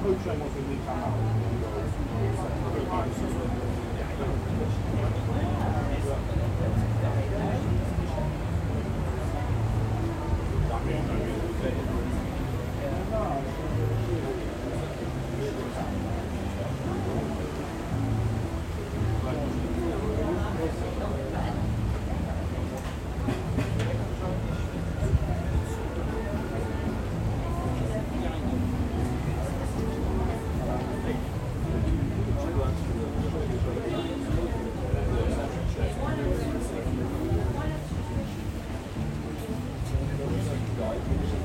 Smutsjön måste vi ta hand om. like usually